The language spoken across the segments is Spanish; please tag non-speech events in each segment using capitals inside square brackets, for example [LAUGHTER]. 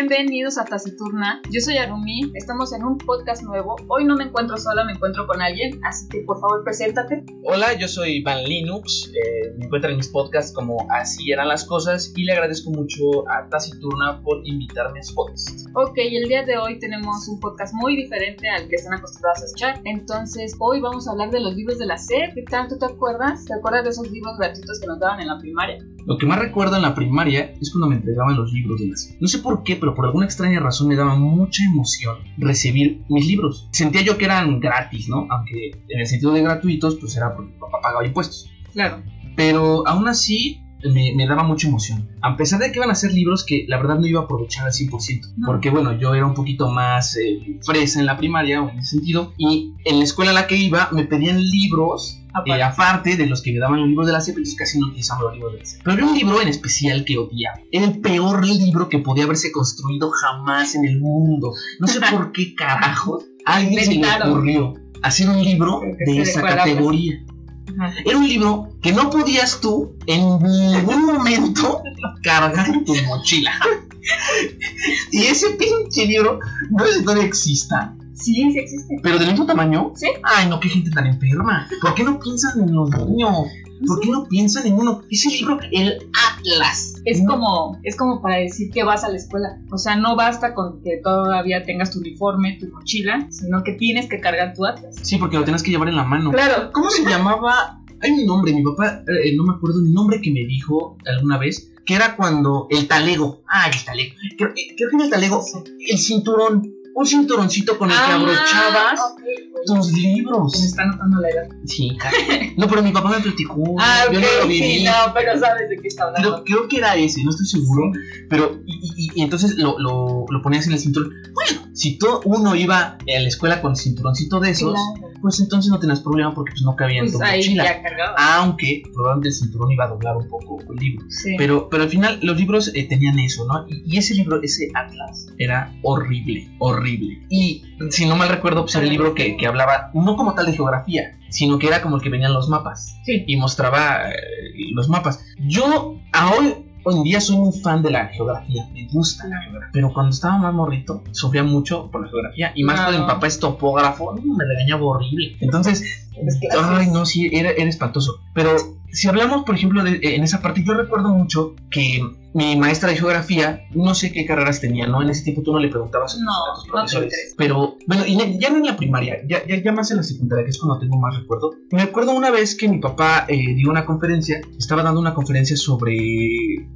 Bienvenidos a Taciturna. Yo soy Arumi. Estamos en un podcast nuevo. Hoy no me encuentro sola, me encuentro con alguien. Así que por favor, preséntate. Hola, yo soy Van Linux. Eh, me encuentro en mis podcasts como Así eran las cosas. Y le agradezco mucho a Taciturna por invitarme a su podcast. Ok, el día de hoy tenemos un podcast muy diferente al que están acostumbrados a escuchar. Entonces, hoy vamos a hablar de los libros de la SEP. ¿Qué tal? ¿Tú te acuerdas? ¿Te acuerdas de esos libros gratuitos que nos daban en la primaria? Lo que más recuerdo en la primaria es cuando me entregaban los libros de la. No sé por qué, pero por alguna extraña razón me daba mucha emoción recibir mis libros. Sentía yo que eran gratis, ¿no? Aunque en el sentido de gratuitos, pues era porque mi papá pagaba impuestos. Claro. Pero aún así me, me, daba mucha emoción. A pesar de que iban a ser libros que la verdad no iba a aprovechar al 100%. No. Porque bueno, yo era un poquito más eh, fresa en la primaria, o en ese sentido. Y en la escuela a la que iba me pedían libros Aparte. eh, aparte de los que me daban los libros de la CEP, entonces casi no utilizamos los libros de la CEP. Pero había un libro en especial que odiaba. Era el peor libro que podía haberse construido jamás en el mundo. No sé por [LAUGHS] qué carajos a alguien se le ocurrió hacer un libro de esa pues. categoría. Ajá. Era un libro que no podías tú en ningún momento [LAUGHS] cargar en tu mochila. Y ese pinche libro no si todavía exista, Sí, sí existe. pero del mismo tamaño. Sí. Ay, no, qué gente tan enferma. ¿Por qué no piensan en los niños? ¿Por qué no piensan en uno? Ese libro, el Atlas. Es No. como, es como para decir que vas a la escuela. O sea, no basta con que todavía tengas tu uniforme, tu mochila, sino que tienes que cargar tu atlas. Sí, porque lo tenías que llevar en la mano. Claro. ¿Cómo se llamaba? Hay un nombre, mi papá, eh, no me acuerdo el nombre que me dijo alguna vez, que era cuando el talego. Ah, el talego. Creo, creo que era el talego. El cinturón. Un cinturoncito con el que Ah, abrochabas ok, güey. tus Se me libros. está notando la edad. Sí. No, pero mi papá me platicó. [LAUGHS] Ah, ok, Yo no lo viví. sí, no, pero sabes de qué está hablando. Creo, creo que era ese, no estoy seguro. Pero, y, y- y entonces lo, lo, lo ponías en el cinturón. Bueno, si todo uno iba a la escuela con el cinturoncito de esos, Claro. pues entonces no tenías problema porque pues no cabía en Pues tu ahí mochila. ya cargaba. Aunque probablemente el cinturón iba a doblar un poco el libro. Sí. Pero, pero al final los libros eh, tenían eso, ¿no? Y, y ese libro, ese Atlas, era horrible, horrible. Y si no mal recuerdo, pues era el libro que, que hablaba, no como tal de geografía, sino que era como el que venían los mapas Sí. y mostraba eh, los mapas. Yo a hoy, hoy en día soy un fan de la geografía, me gusta la geografía. Pero cuando estaba más morrito, sufría mucho por la geografía y más cuando mi papá es topógrafo, me regañaba horrible. Entonces. Ay, no, sí, era, era espantoso. Pero si hablamos, por ejemplo, de, en esa parte, yo recuerdo mucho que mi maestra de geografía, no sé qué carreras tenía, ¿no? En ese tiempo tú no le preguntabas No, a no te profesores. interesa. Pero, bueno, y ya no en la primaria, ya, ya, ya más en la secundaria, que es cuando tengo más recuerdo. Me acuerdo una vez que mi papá eh, dio una conferencia, estaba dando una conferencia sobre...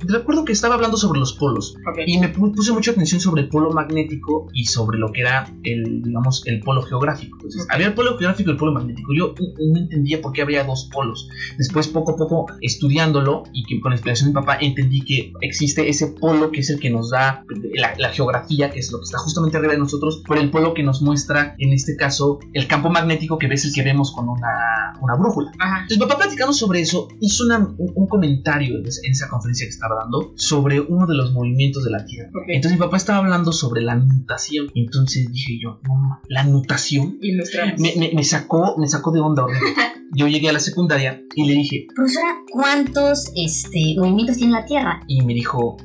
Recuerdo que estaba hablando sobre los polos. Ok. Y me pu- puse mucha atención sobre el polo magnético y sobre lo que era el, digamos, el polo geográfico. Entonces, había el polo geográfico y el polo magnético. Yo no entendía por qué había dos polos. Después, poco a poco, estudiándolo y que con la explicación de mi papá, entendí que existe ese polo que es el que nos da la, la geografía, que es lo que está justamente arriba de nosotros, por el polo que nos muestra, en este caso, el campo magnético, que ves el que vemos con una, una brújula. Ajá. Entonces, papá platicando sobre eso, hizo una- un, un comentario en, esa- en esa conferencia que estaba dando sobre uno de los movimientos de la Tierra. Entonces, mi papá estaba hablando sobre la nutación. Entonces dije yo, no, la nutación me, me- me sacó, me sacó de onda. [LAUGHS] Yo llegué a la secundaria y le dije, Profesora, ¿cuántos este, movimientos tiene la Tierra? y me dijo,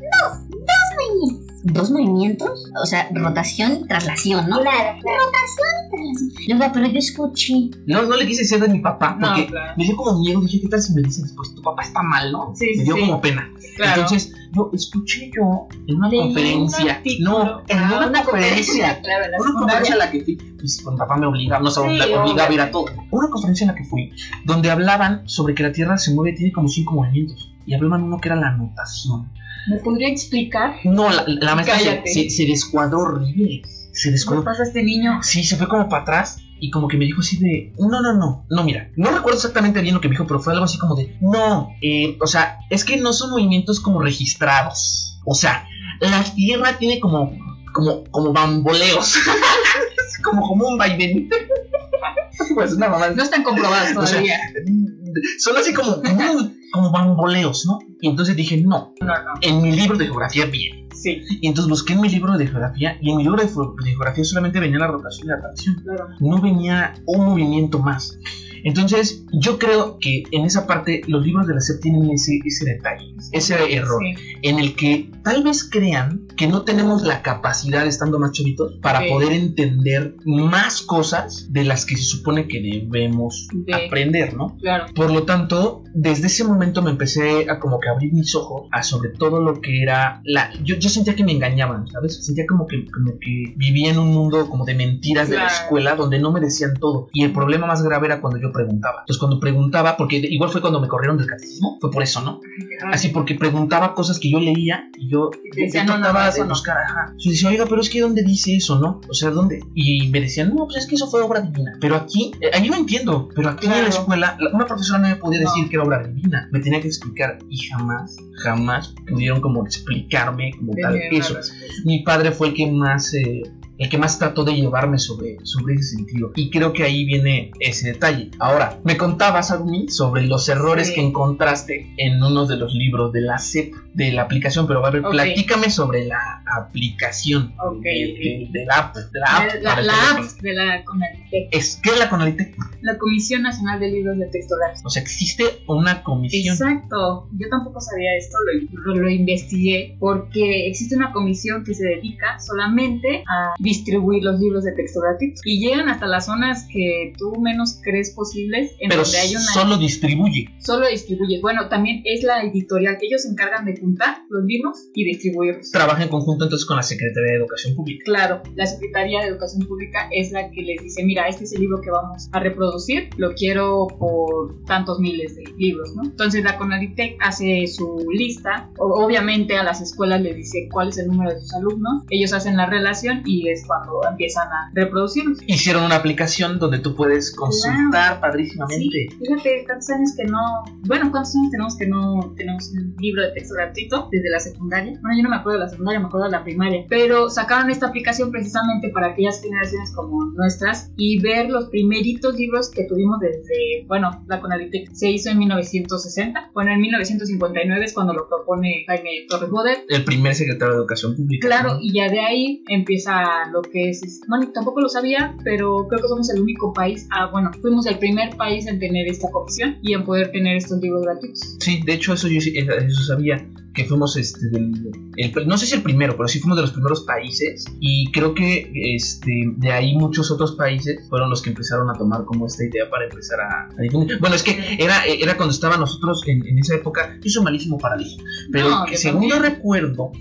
¿Dos movimientos? O sea, rotación y traslación, ¿no? Claro, Rotación y traslación. Le digo, pero yo escuché. no, no le quise decir de mi papá, No, porque claro. me dio como miedo. Dije, ¿qué tal si me dicen después, tu papá está mal, no? Sí, me dio sí. como pena. Claro. Entonces, yo escuché yo en una conferencia, no, en Ah, una, conferencia Claro, en la Una conferencia a la que fui, pues con mi papá me obligaba, no sé, Sí, la obligaba a ir a todo. Una conferencia en la que fui, donde hablaban sobre que la Tierra se mueve, tiene como cinco movimientos. Y hablaban uno que era la nutación. ¿Me podría explicar? No, la, la maestra se, se, se descuadró horrible. Se ¿Qué descuadró. pasa a este niño? Sí, se fue como para atrás y como que me dijo así de, no, no, no, no, mira, no recuerdo exactamente bien lo que me dijo, pero fue algo así como de, no, eh, o sea, es que no son movimientos como registrados. O sea, la Tierra tiene como, como, como bamboleos. [LAUGHS] como, como un vaivén. [LAUGHS] pues una mamá. No están comprobados todavía. [LAUGHS] son así como, como, como, bamboleos, ¿no? Y entonces dije, no, no, no. En mi libro de geografía, bien. Sí. Y entonces busqué en mi libro de geografía y en mi libro de, geografía solamente venía la rotación y la tracción. Claro. No venía un movimiento más. Entonces, yo creo que en esa parte los libros de la SEP tienen ese, ese detalle, ese error, en el que tal vez crean que no tenemos la capacidad, estando más chavitos, para poder entender más cosas de las que se supone que debemos aprender, ¿no? Claro. Por lo tanto, desde ese momento me empecé a como que abrir mis ojos a sobre todo lo que era la... Yo, yo sentía que me engañaban, ¿sabes? Sentía como que, como que vivía en un mundo como de mentiras de la escuela donde no me decían todo. Y el problema más grave era cuando yo preguntaba. Entonces cuando preguntaba, porque igual fue cuando me corrieron del catecismo, fue por eso, ¿no? Así porque preguntaba cosas que yo leía y yo decía, no, no, de buscar, ajá. Yo decía, oiga, pero es que ¿dónde dice eso, no? O sea, ¿dónde? Y me decían, no, pues es que eso fue obra divina. Pero aquí, eh, ahí no entiendo, pero aquí en la escuela, una profesora no me podía decir que era obra divina. Me tenía que explicar y jamás, jamás pudieron como explicarme como tal eso. Mi padre fue el que más eh, el que más trató de llevarme sobre, sobre ese sentido. Y creo que ahí viene ese detalle. Ahora, me contabas, mí sobre los errores que encontraste en uno de los libros de la CEP, de la aplicación, pero a ver, platícame sobre la aplicación de, la app. De la app, la, app de la Conalitec. Es, ¿Qué es la Conalitec? La Comisión Nacional de Libros de Texto O sea, existe una comisión. Exacto. Yo tampoco sabía esto, lo, lo investigué, porque existe una comisión que se dedica solamente a distribuir los libros de texto gratuitos y llegan hasta las zonas que tú menos crees posibles en Pero donde hay una solo distribuye. Solo distribuye. Bueno también es la editorial. Ellos se encargan de juntar los libros y distribuirlos. Trabaja en conjunto entonces con la Secretaría de Educación Pública. Claro la Secretaría de Educación Pública es la que les dice mira este es el libro que vamos a reproducir lo quiero por tantos miles de libros no entonces la Conaditec hace su lista. Obviamente a las escuelas les dice cuál es el número de sus alumnos. Ellos hacen la relación y es cuando empiezan a reproducirlos. Hicieron una aplicación donde tú puedes consultar padrísimamente. Sí, fíjate, tantos años que no. Bueno, ¿cuántos años tenemos que no tenemos un libro de texto gratuito desde la secundaria? Bueno, yo no me acuerdo de la secundaria, me acuerdo de la primaria. Pero sacaron esta aplicación precisamente para aquellas generaciones como nuestras y ver los primeritos libros que tuvimos desde. Bueno, la Conalitec se hizo en 1960. Bueno, en 1959 es cuando lo propone Jaime Torres Bodet. El primer secretario de Educación Pública. Claro, y ya de ahí empieza lo que es, bueno, tampoco lo sabía, pero creo que somos el único país, ah, bueno, fuimos el primer país en tener esta comisión y en poder tener estos libros gratuitos. Sí, de hecho eso yo eso sabía que fuimos este no sé si el primero, pero sí fuimos de los primeros países y creo que este de ahí muchos otros países fueron los que empezaron a tomar como esta idea para empezar a, Bueno, es que era, era cuando estaba nosotros en, esa época, yo soy malísimo para leer, pero según yo recuerdo,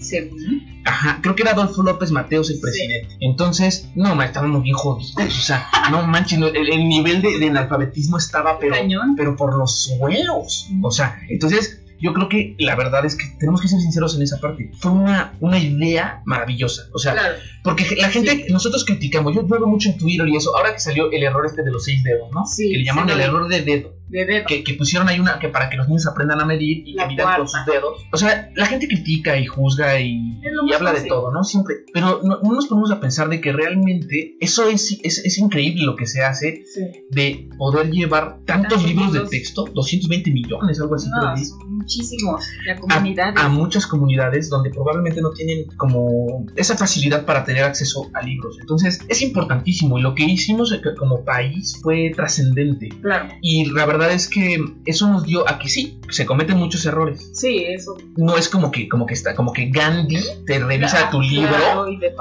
Ajá, creo que era Adolfo López Mateos el presidente. Entonces, no, estábamos bien jodidos. O sea, [LAUGHS] no manches, el, nivel de, de, analfabetismo estaba, pero, pero por los suelos. O sea, entonces yo creo que la verdad es que tenemos que ser sinceros en esa parte. Fue una, una idea maravillosa. O sea, porque la gente, nosotros criticamos, yo veo mucho en Twitter y eso, ahora que salió el error este de los seis dedos, ¿no? Sí, que le llaman el error de dedo. Que, que, pusieron ahí una que para que los niños aprendan a medir y que midan con sus dedos. O sea, la gente critica y juzga y, habla de todo, ¿no? Siempre. Pero no, nos ponemos a pensar de que realmente eso es, es, es increíble lo que se hace de poder llevar tantos libros de texto, 220 millones, algo así. No, son muchísimos. comunidades. A, muchas comunidades donde probablemente no tienen como esa facilidad para tener acceso a libros. Entonces, es importantísimo y lo que hicimos como país fue trascendente. Claro. Y la verdad es que eso nos dio a que sí, se cometen muchos errores. Sí, eso. No es como que, como que está, como que Gandhi te revisa tu libro y, te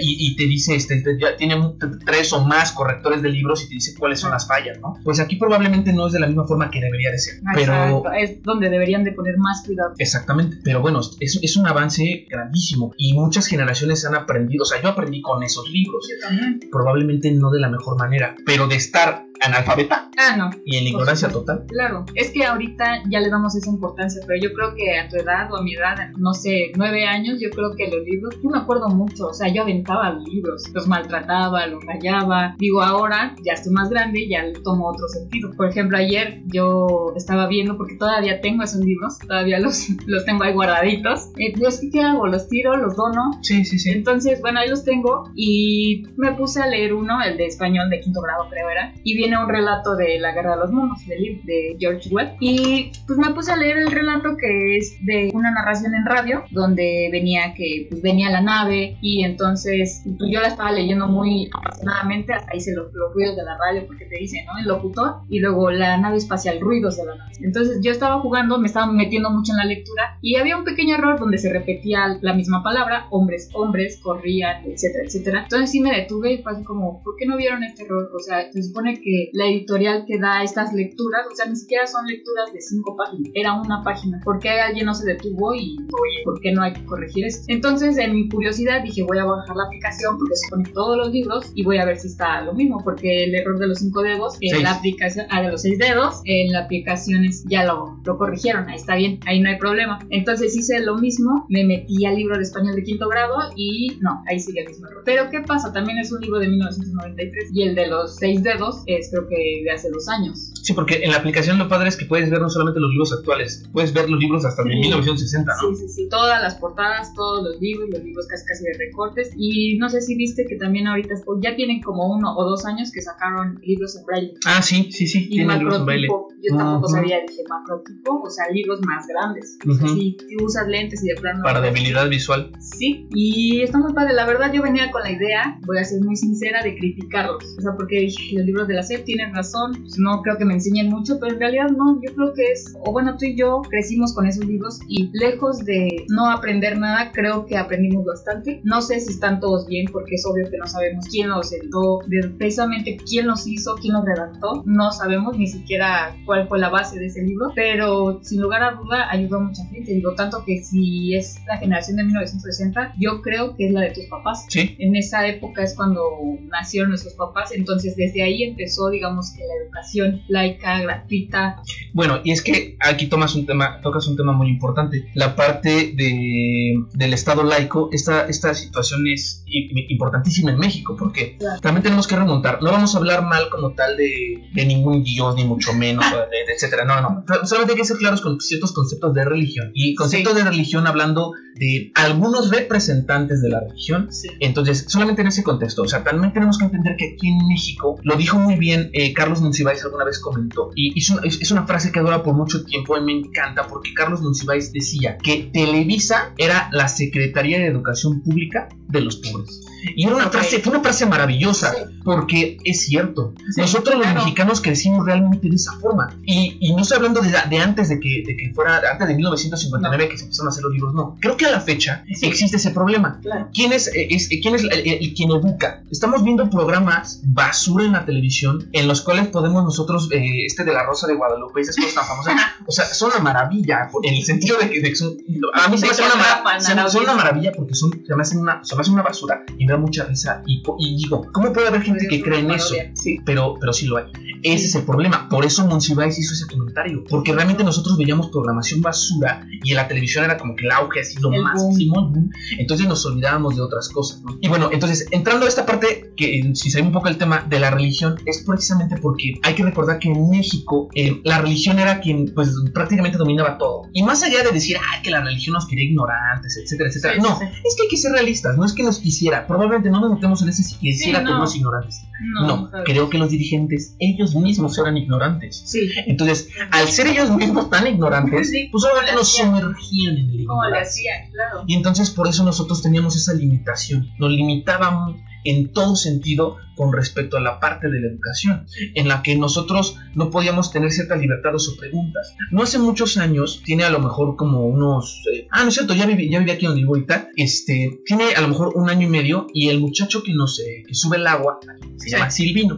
y, te, dice, este, ya tiene tres o más correctores de libros y te dice cuáles son las fallas, ¿no? Pues aquí probablemente no es de la misma forma que debería de ser. Pero es donde deberían de poner más cuidado. Exactamente, pero bueno, es, es un avance grandísimo y muchas generaciones han aprendido, o sea, yo aprendí con esos libros. Yo también. Probablemente no de la mejor manera, pero de estar analfabeta ah, no. y en ignorancia total. Claro, es que ahorita ya le damos esa importancia, pero yo creo que a tu edad o a mi edad, no sé, nueve años, yo creo que los libros, yo me acuerdo mucho, o sea, yo aventaba los libros, los maltrataba, los rayaba. Digo, ahora ya estoy más grande, ya le tomo otro sentido. Por ejemplo, ayer yo estaba viendo, porque todavía tengo esos libros, todavía los, [LAUGHS] los tengo ahí guardaditos. Eh, ¿qué hago? ¿Los tiro? ¿Los dono? Sí, sí, sí. Entonces, bueno, ahí los tengo y me puse a leer uno, el de español de quinto grado creo era, y viene un relato de la guerra de los monos, de, de George Webb. Y pues me puse a leer el relato que es de una narración en radio, donde venía que pues, venía la nave y entonces pues, yo la estaba leyendo muy apasionadamente, hasta hice los, los ruidos de la radio porque te dice, ¿no? El locutor y luego la nave espacial, ruidos de la nave. Entonces yo estaba jugando, me estaba metiendo mucho en la lectura y había un pequeño error donde se repetía la misma palabra, hombres, hombres, corrían, etcétera, etcétera. Entonces sí me detuve y fue como, ¿por qué no vieron este error? O sea, se supone que la editorial que da estas lecturas, o sea, ni siquiera son lecturas de cinco páginas, era una página. ¿Por qué alguien no se detuvo y, oye, ¿por qué no hay que corregir esto? Entonces, en mi curiosidad dije, voy a bajar la aplicación porque se pone todos los libros y voy a ver si está lo mismo, porque el error de los cinco dedos en la aplicación, ah, de los seis dedos, en la aplicación es, ya lo, lo corrigieron, ahí está bien, ahí no hay problema. Entonces hice lo mismo, me metí al libro de español de quinto grado y no, ahí sigue el mismo error. Pero ¿qué pasa? También es un libro de 1993 y el de los seis dedos es creo que de hace dos años. Sí, porque en la aplicación lo padre es que puedes ver no solamente los libros actuales, puedes ver los libros hasta de 1960, ¿no? Sí, sí, sí, todas las portadas, todos los libros, los libros casi casi de recortes y no sé si viste que también ahorita ya tienen como uno o dos años que sacaron libros en braille. Ah, sí, sí, sí, y tienen libros en braille. Yo tampoco uh -huh. sabía, dije macrotipo, o sea, libros más grandes. Uh -huh. Si usas lentes y de plano. Para debilidad visual. Sí, y está muy padre. La verdad, yo venía con la idea, voy a ser muy sincera, de criticarlos. O sea, porque dije, los libros de la SEP tienen razón, pues no creo que me enseñen mucho, pero en realidad no. Yo creo que es, o bueno, tú y yo crecimos con esos libros y lejos de no aprender nada, creo que aprendimos bastante. No sé si están todos bien, porque es obvio que no sabemos quién los editó, precisamente quién los hizo, quién los redactó. No sabemos ni siquiera cuál fue la base de ese libro, pero sin lugar a duda ayudó a mucha gente. Digo, tanto que si es la generación de 1960, yo creo que es la de tus papás. Sí. En esa época es cuando nacieron nuestros papás, entonces desde ahí empezó, digamos, que la educación laica, gratuita. Bueno, y es que aquí tomas un tema, tocas un tema muy importante, la parte de, del Estado laico, esta, esta situación es importantísima en México, porque claro. también tenemos que remontar, no vamos a hablar mal como tal de, de ningún dios, ni mucho menos, de, etcétera, no, no, solamente hay que ser claros con ciertos conceptos de religión, y conceptos sí. de religión hablando de algunos representantes de la religión, sí. entonces solamente en ese contexto, o sea, también tenemos que entender que aquí en México, lo dijo muy bien eh, Carlos Monsiváis alguna vez comentó, y es una, es una frase que dura por mucho tiempo y me encanta, porque Carlos Monsiváis decía que Televisa era la Secretaría de Educación Pública de los pobres. coisas. Y era una frase, fue una frase maravillosa, sí. porque es cierto. Sí, Nosotros los claro. mexicanos crecimos realmente de esa forma. Y, y no estoy hablando de, de, antes de que, de que fuera, antes de 1959 no. que se empezaron a hacer los libros, no. Creo que a la fecha sí. existe ese problema. Claro. ¿Quién es, es, quién es el, el, el, quien educa? Estamos viendo programas basura en la televisión en los cuales podemos nosotros, eh, este de la Rosa de Guadalupe, esas cosas tan famosas, [LAUGHS] o sea, son una maravilla, en el sentido de que, de que son, a mí se me hace una, son una maravilla porque son, se me hacen una, se me hacen una basura y me da mucha risa y, y, digo, ¿cómo puede haber gente que cree en eso? Sí. Pero, pero sí lo hay. Ese es el problema. Por eso Monsiváis hizo ese comentario. Porque realmente nosotros veíamos programación basura y en la televisión era como que el auge, así lo El máximo. Entonces nos olvidábamos de otras cosas. ¿no? Y bueno, entonces entrando a esta parte, que si sabe un poco el tema de la religión, es precisamente porque hay que recordar que en México eh, la religión era quien pues prácticamente dominaba todo. Y más allá de decir, que la religión nos quería ignorantes, etcétera, etcétera. Sí, no, sí. es que hay que ser realistas, no es que nos quisiera. Probablemente no nos metemos en ese si quisiera Sí, que no. unos ignorantes. No, No, creo que los dirigentes, ellos mismos eran ignorantes. Sí. Entonces, al ser ellos mismos tan ignorantes, Sí, pues obviamente ¿cómo le nos sumergían en el ¿Cómo le hacían? Claro. Y entonces por eso nosotros teníamos esa limitación. Nos limitábamos en todo sentido con respecto a la parte de la educación, en la que nosotros no podíamos tener ciertas libertades o preguntas. No hace muchos años, tiene a lo mejor como unos... eh, ah, no es cierto, ya viví, ya viví aquí donde vivo ahorita, este, tiene a lo mejor un año y medio y el muchacho que nos eh, que sube el agua se Sí. llama Silvino.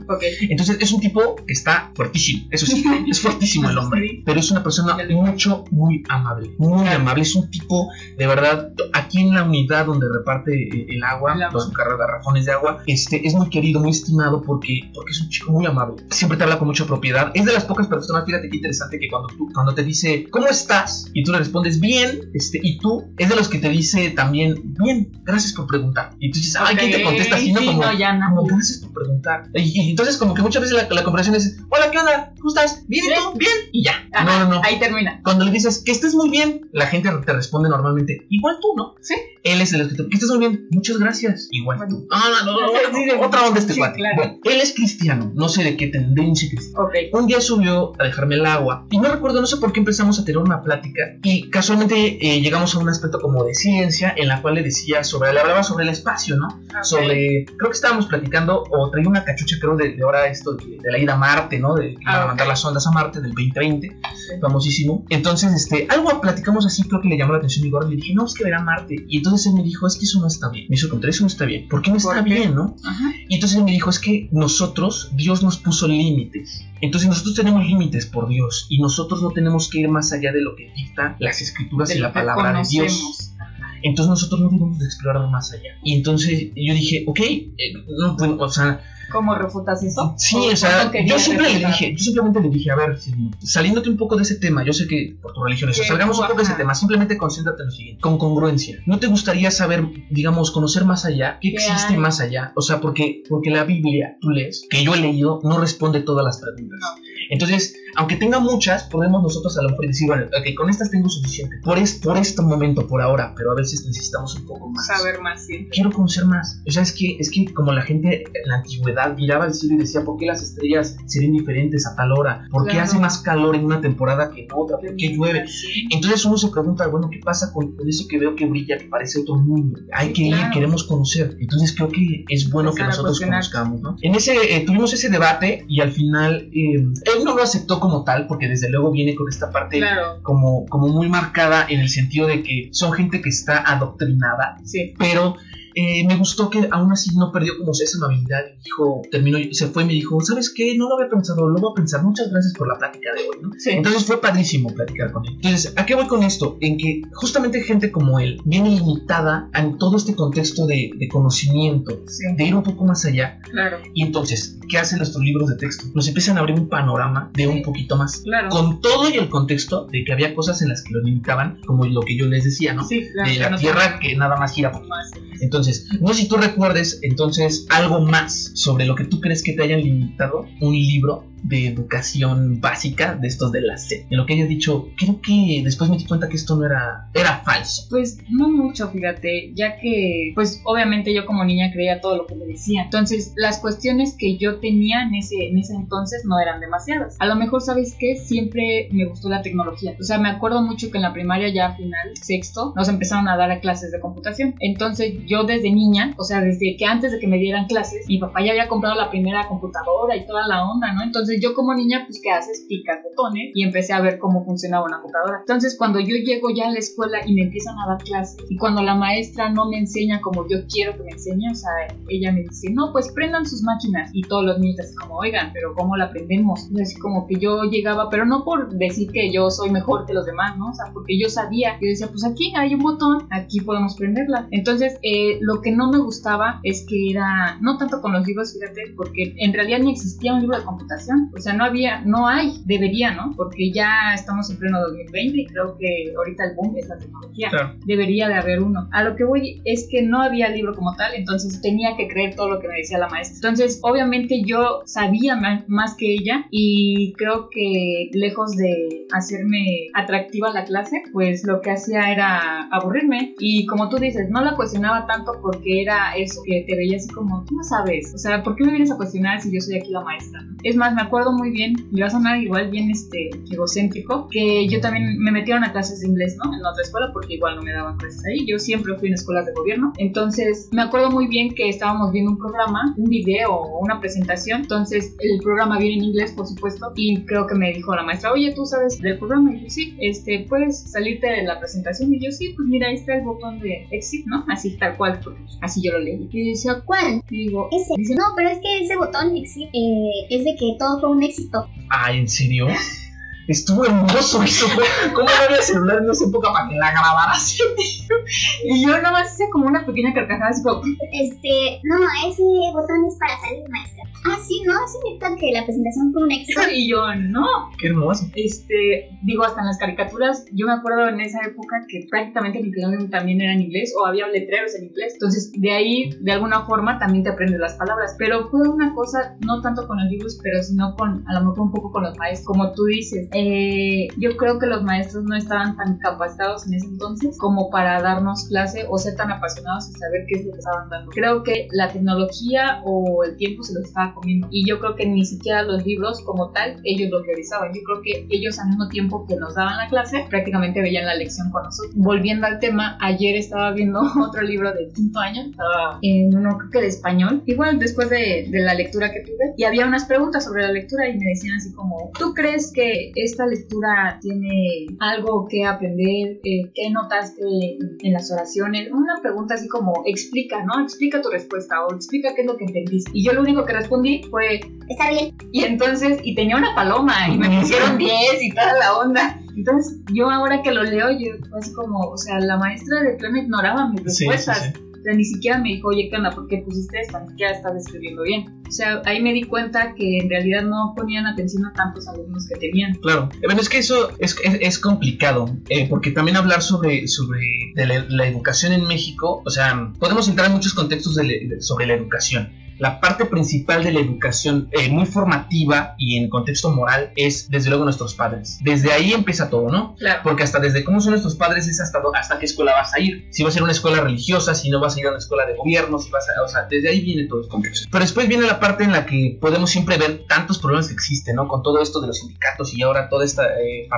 Entonces es un tipo que está fuertísimo, eso sí, [LAUGHS] es fuertísimo el hombre, pero es una persona mucho, muy amable, muy amable, es un tipo de verdad, aquí en la unidad donde reparte eh, el agua, El agua. los gar- garrafones de agua, Agua, este, es muy querido, muy estimado porque, porque es un chico muy amable. Siempre te habla con mucha propiedad. Es de las pocas personas, fíjate qué interesante que cuando, tú, cuando te dice, ¿cómo estás? Y tú le respondes, bien, este, y tú es de los que te dice también, bien, gracias por preguntar. Y tú dices, ay, ¿quién te contesta así? No, como, como, gracias por preguntar. Y, entonces como que muchas veces la, la conversación es, hola, ¿qué onda? ¿Cómo estás? ¿Bien y tú? ¿Bien? Y ya. no, no, no. Ahí termina. Cuando le dices, que estés muy bien, la gente te responde normalmente, igual tú, ¿no? Sí. Él es el escritor. Que estés muy bien. Muchas gracias. Igual tú. No, no, no. no, otra onda este cuate. Bueno, él es cristiano. No sé de qué tendencia cristiana. Ok. Un día subió a dejarme el agua. Y no recuerdo, no sé por qué empezamos a tener una plática. Y casualmente eh, llegamos a un aspecto como de ciencia. En la cual le decía sobre. Le hablaba sobre el espacio, ¿no? Sobre. Creo que estábamos platicando. O traía una cachucha, creo, de, ahora esto de, la ida a Marte, ¿no? De ah, mandar las ondas a Marte del 2020. Famosísimo. Entonces, este. Algo platicamos así. Creo que le llamó la atención. Y le dije, no, es que verá Marte. Y entonces él me dijo, es que eso no está bien. Me hizo contra eso no está bien. ¿Por qué no está bien, no? Y entonces él me dijo, es que nosotros, Dios nos puso límites. Entonces nosotros tenemos límites por Dios y nosotros no tenemos que ir más allá de lo que dicta las escrituras y la palabra de Dios. Entonces nosotros no debemos de explorar más allá. Y entonces yo dije, ok, eh, no, pues, o sea, ¿Cómo refutas eso? Sí, o, sea, yo siempre le dije, yo simplemente le dije, a ver, saliéndote un poco de ese tema, yo sé que por tu religión eso, salgamos un poco de ese tema, simplemente concéntrate en lo siguiente, con congruencia. ¿No te gustaría saber, digamos, conocer más allá? ¿Qué, existe más allá? O sea, porque, porque la Biblia, tú lees, que yo he leído, no responde todas las preguntas. Entonces, aunque tenga muchas, podemos nosotros a lo mejor decir, bueno, ok, con estas tengo suficiente. Por, es, por este momento, por ahora, pero a veces necesitamos un poco más. Saber más, sí. Quiero conocer más. O sea, es que, es que como la gente en la antigüedad miraba al cielo y decía, ¿por qué las estrellas serían diferentes a tal hora? ¿Por qué hace más calor en una temporada que en otra? ¿Por qué llueve? Entonces uno se pregunta, bueno, ¿qué pasa con, eso que veo que brilla, que parece otro mundo? Hay que ir, queremos conocer. Entonces creo que es bueno que nosotros conozcamos, ¿no? En ese, eh, tuvimos ese debate y al final eh, él no lo aceptó como tal, porque desde luego viene con esta parte como, como muy marcada en el sentido de que son gente que está adoctrinada, sí. pero eh, me gustó que aún así no perdió como esa amabilidad y dijo, terminó, se fue y me dijo, ¿sabes qué? No lo había pensado, lo voy a pensar, muchas gracias por la plática de hoy, ¿no? Entonces fue padrísimo platicar con él. Entonces, ¿a qué voy con esto? En que justamente gente como él viene limitada en todo este contexto de, conocimiento, de ir un poco más allá. Claro. Y entonces, ¿qué hacen nuestros libros de texto? Nos empiezan a abrir un panorama de un poquito más. Claro. Con todo y el contexto de que había cosas en las que lo limitaban, como lo que yo les decía, ¿no? Sí, de la Tierra que nada más gira por más. Entonces, no sé si tú recuerdes entonces algo más sobre lo que tú crees que te hayan limitado un libro de educación básica de estos de la SED. En lo que hayas dicho, creo que después me di cuenta que esto no era, era falso. Pues no mucho, fíjate, ya que pues obviamente yo como niña creía todo lo que me decía. Entonces las cuestiones que yo tenía en ese, en ese entonces no eran demasiadas. A lo mejor, ¿sabes qué? Siempre me gustó la tecnología. O sea, me acuerdo mucho que en la primaria ya a final, sexto, nos empezaron a dar clases de computación. Entonces yo desde niña, o sea, desde que antes de que me dieran clases, mi papá ya había comprado la primera computadora y toda la onda, ¿no? Entonces yo como niña, pues, ¿qué haces? Picas botones y empecé a ver cómo funcionaba una computadora. Entonces, cuando yo llego ya a la escuela y me empiezan a dar clases y cuando la maestra no me enseña como yo quiero que me enseñe, o sea, ella me dice, no, pues prendan sus máquinas y todos los niños así como, oigan, pero ¿cómo la aprendemos? Así como que yo llegaba, pero no por decir que yo soy mejor que los demás, ¿no? O sea, porque yo sabía, yo decía, pues aquí hay un botón, aquí podemos prenderla. Entonces, eh, lo que no me gustaba es que era, no tanto con los libros, fíjate, porque en realidad ni existía un libro de computación o sea, no había, no hay, debería, ¿no? Porque ya estamos en pleno 2020 y creo que ahorita el boom es la tecnología. Debería de haber uno. A lo que voy es que no había libro como tal, entonces tenía que creer todo lo que me decía la maestra. Entonces, obviamente yo sabía más que ella y creo que lejos de hacerme atractiva la clase, pues lo que hacía era aburrirme y como tú dices, no la cuestionaba tanto porque era eso que te veía así como, tú no sabes, o sea, ¿por qué me vienes a cuestionar si yo soy aquí la maestra? Es más, me acuerdo muy bien, y va a sonar igual bien este, egocéntrico, que yo también me metieron a clases de inglés, ¿no? En otra escuela, porque igual no me daban clases ahí. Yo siempre fui en escuelas de gobierno. Entonces, me acuerdo muy bien que estábamos viendo un programa, un video o una presentación. Entonces, el programa viene en inglés, por supuesto, y creo que me dijo la maestra, oye, ¿tú sabes del programa? Y yo, sí, este, ¿puedes salirte de la presentación? Y yo, sí, pues mira, ahí está el botón de exit, ¿no? Así tal cual, así yo lo leí. Y decía, ¿cuál? Y digo, ese. Dice, no, pero es que ese botón exit eh, es de que todo fue un éxito. Ah, ¿en serio? Estuvo hermoso [LAUGHS] eso. ¿Cómo no había celular en esa época para que la grabaras? y yo nomás hice como una pequeña carcajada así como... Este, no, ese botón es para salir maestra. Ah, sí, ¿no? Significa que la presentación fue un éxito. [LAUGHS] Y yo, no. Qué hermoso. Este, digo, hasta en las caricaturas, yo me acuerdo en esa época que prácticamente mi Nickelodeon también era en inglés o había letreros en inglés. Entonces, de ahí, de alguna forma, también te aprendes las palabras. Pero fue una cosa, no tanto con los libros, pero sino con, a lo mejor un poco con los maestros. Como tú dices, eh, yo creo que los maestros no estaban tan capacitados en ese entonces como para darnos clase o ser tan apasionados y saber qué es lo que estaban dando. Creo que la tecnología o el tiempo se los estaba comiendo. Y yo creo que ni siquiera los libros como tal, ellos lo realizaban. Yo creo que ellos al mismo tiempo que nos daban la clase, prácticamente veían la lección con nosotros. Volviendo al tema, ayer estaba viendo [LAUGHS] otro libro de quinto año, estaba en uno creo que de español, igual después de, de la lectura que tuve, y había unas preguntas sobre la lectura y me decían así como, ¿tú crees que esta lectura tiene algo que aprender? Eh, ¿Qué notaste en las oraciones? Una pregunta así como, explica, ¿no? Explica tu respuesta o explica qué es lo que entendiste. Y yo lo único que respondí fue, Está bien. y entonces, y tenía una paloma y me pusieron [LAUGHS] 10 y toda la onda. Entonces, yo ahora que lo leo, yo fue así como, o sea, la maestra de plano ignoraba mis Sí, sí, respuestas. sí. O sea, ni siquiera me dijo, oye, ¿qué? ¿Por qué pusiste esto? Ni siquiera estás escribiendo bien. O sea, ahí me di cuenta que en realidad no ponían atención a tantos alumnos que tenían. Claro, Eh, bueno, es que eso es, es, es complicado, eh, porque también hablar sobre, sobre la, la educación en México, o sea, podemos entrar en muchos contextos de de- sobre la educación. La parte principal de la educación, eh, muy formativa y en contexto moral, es desde luego nuestros padres. Desde ahí empieza todo, ¿no? Claro. Porque hasta desde cómo son nuestros padres es hasta, hasta qué escuela vas a ir. Si vas a ir a una escuela religiosa, si no vas a ir a una escuela de gobierno, si vas a... O sea, desde ahí viene todo el contexto. Pero después viene la parte en la que podemos siempre ver tantos problemas que existen, ¿no? Con todo esto de los sindicatos y ahora toda esta eh,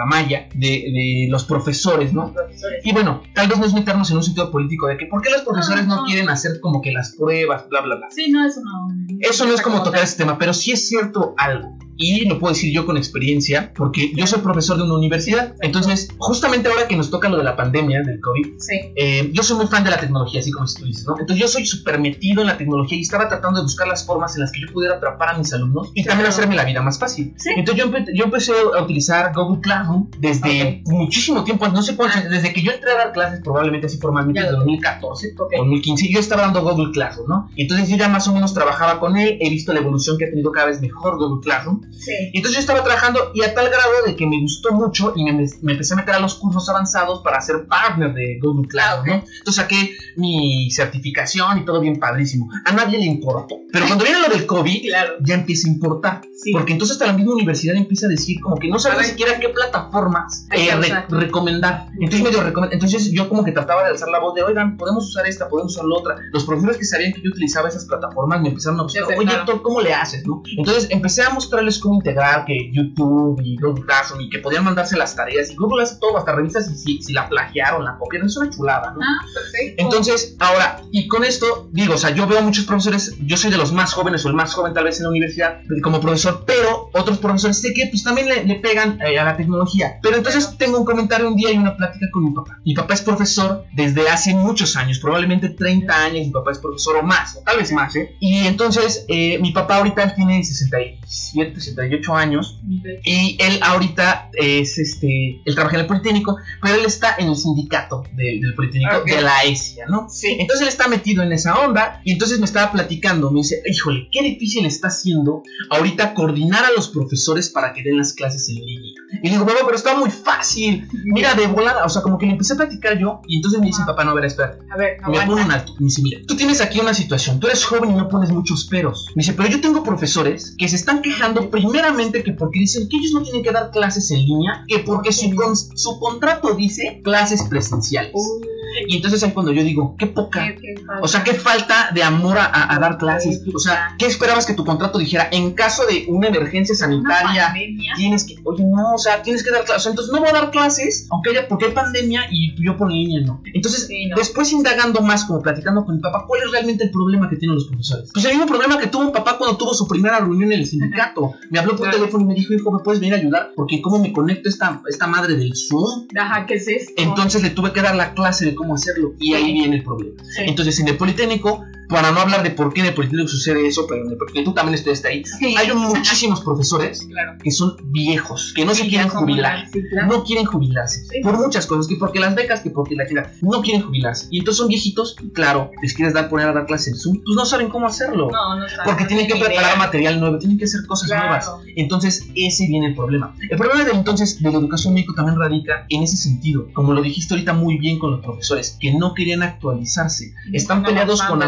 de, de los profesores, ¿no? Profesores. Y bueno, tal vez no es meternos en un sentido político de que ¿por qué los profesores no, no. quieren hacer como que las pruebas, bla, bla, bla? Sí, no, eso no. Eso no es como tocar este tema, pero sí es cierto algo. Y lo puedo decir yo con experiencia, porque yo soy profesor de una universidad. Entonces, justamente ahora que nos toca lo de la pandemia, del COVID, Sí. eh, yo soy muy fan de la tecnología, así como tú dices, ¿no? Entonces yo soy súper metido en la tecnología y estaba tratando de buscar las formas en las que yo pudiera atrapar a mis alumnos y también hacerme la vida más fácil. Sí. Entonces yo, empe- yo empecé a utilizar Google Classroom desde muchísimo tiempo, no sé cuánto, Ah. desde que yo entré a dar clases probablemente así formalmente desde lo- 2014 Ok. o 2015, yo estaba dando Google Classroom, ¿no? Entonces yo ya más o menos trabajaba con él, he visto la evolución que ha tenido cada vez mejor Google Classroom Sí. entonces yo estaba trabajando y a tal grado de que me gustó mucho y me, me empecé a meter a los cursos avanzados para ser partner de Google Cloud, ¿no? Entonces saqué mi certificación y todo bien padrísimo. A nadie le importó. Pero cuando viene lo del COVID, [LAUGHS] Claro. ya empieza a importar. Sí. Porque entonces hasta la misma universidad empieza a decir como que no sabe siquiera qué plataformas eh, re- recomendar. Entonces medio Entonces yo como que trataba de alzar la voz de, oigan, podemos usar esta, podemos usar la otra. Los profesores que sabían que yo utilizaba esas plataformas me empezaron a buscar, oye, ¿cómo le haces? ¿no? Entonces empecé a mostrarles cómo integrar que YouTube y Google Classroom y que podían mandarse las tareas y Google hace todo, hasta revisa si, si, si la plagiaron, la copiaron, es una chulada, ¿no? Ah, perfecto. Entonces, ahora, y con esto, digo, o sea, yo veo muchos profesores, yo soy de los más jóvenes o el más joven tal vez en la universidad como profesor, pero otros profesores sé que pues también le, le pegan eh, a la tecnología. Pero entonces tengo un comentario un día y una plática con mi papá. Mi papá es profesor desde hace muchos años, probablemente 30 años, mi papá es profesor o más, o tal vez más, ¿eh? Y entonces, eh, mi papá ahorita tiene 67, 68 años. Y él ahorita es este, él trabaja en el Politécnico, pero él está en el sindicato de- del Politécnico de la ESIA, ¿no? Sí. Entonces él está metido en esa onda y entonces me estaba platicando, me dice, híjole, qué difícil está haciendo ahorita coordinar a los profesores para que den las clases en línea. Y le digo, papá, pero está muy fácil, mira, de volada, o sea, como que le empecé a platicar yo y entonces me dice, papá, no, a ver, espérate. A ver, Me pone un alto. Me dice, mira, tú tienes aquí una situación. Tú eres joven y no pones muchos peros. Me dice, pero yo tengo profesores que se están quejando primeramente que porque dicen que ellos no tienen que dar clases en línea, que porque su, con- su contrato dice clases presenciales. Y entonces ahí cuando yo digo, qué poca. qué- qué O sea, qué falta de amor a, a- dar clases. O sea, ¿qué esperabas que tu contrato dijera? En caso de una emergencia sanitaria, tienes que, oye, no, o sea, tienes que dar clases. Entonces no voy a dar clases, aunque haya, porque hay pandemia y yo por línea no. Entonces, Sí, no. después indagando más, como platicando con mi papá, ¿cuál es realmente el problema que tienen los profesores? Pues el mismo problema que tuvo un papá cuando tuvo su primera reunión en el sindicato. Me habló por Claro. teléfono y me dijo, hijo, ¿me puedes venir a ayudar? Porque cómo me conecto esta, esta madre del Zoom. Ajá, ¿qué es esto? Entonces le tuve que dar la clase de cómo hacerlo y ahí viene el problema. Sí. Entonces en el Politécnico, para no hablar de por qué en el Politécnico sucede eso, pero porque tú también estuviste ahí, hay muchísimos profesores que son viejos, que no se quieren jubilar, no quieren jubilarse, por muchas cosas, que porque las becas, que porque la chica, no quieren jubilarse. Y entonces son viejitos, y claro, les quieres dar poner a dar clases en Zoom, pues no saben cómo hacerlo. No, no saben, porque tienen que preparar material nuevo, tienen que hacer cosas nuevas. Entonces, ese viene el problema. El problema de entonces de la educación médica también radica en ese sentido, como lo dijiste ahorita muy bien con los profesores, que no querían actualizarse, están peleados con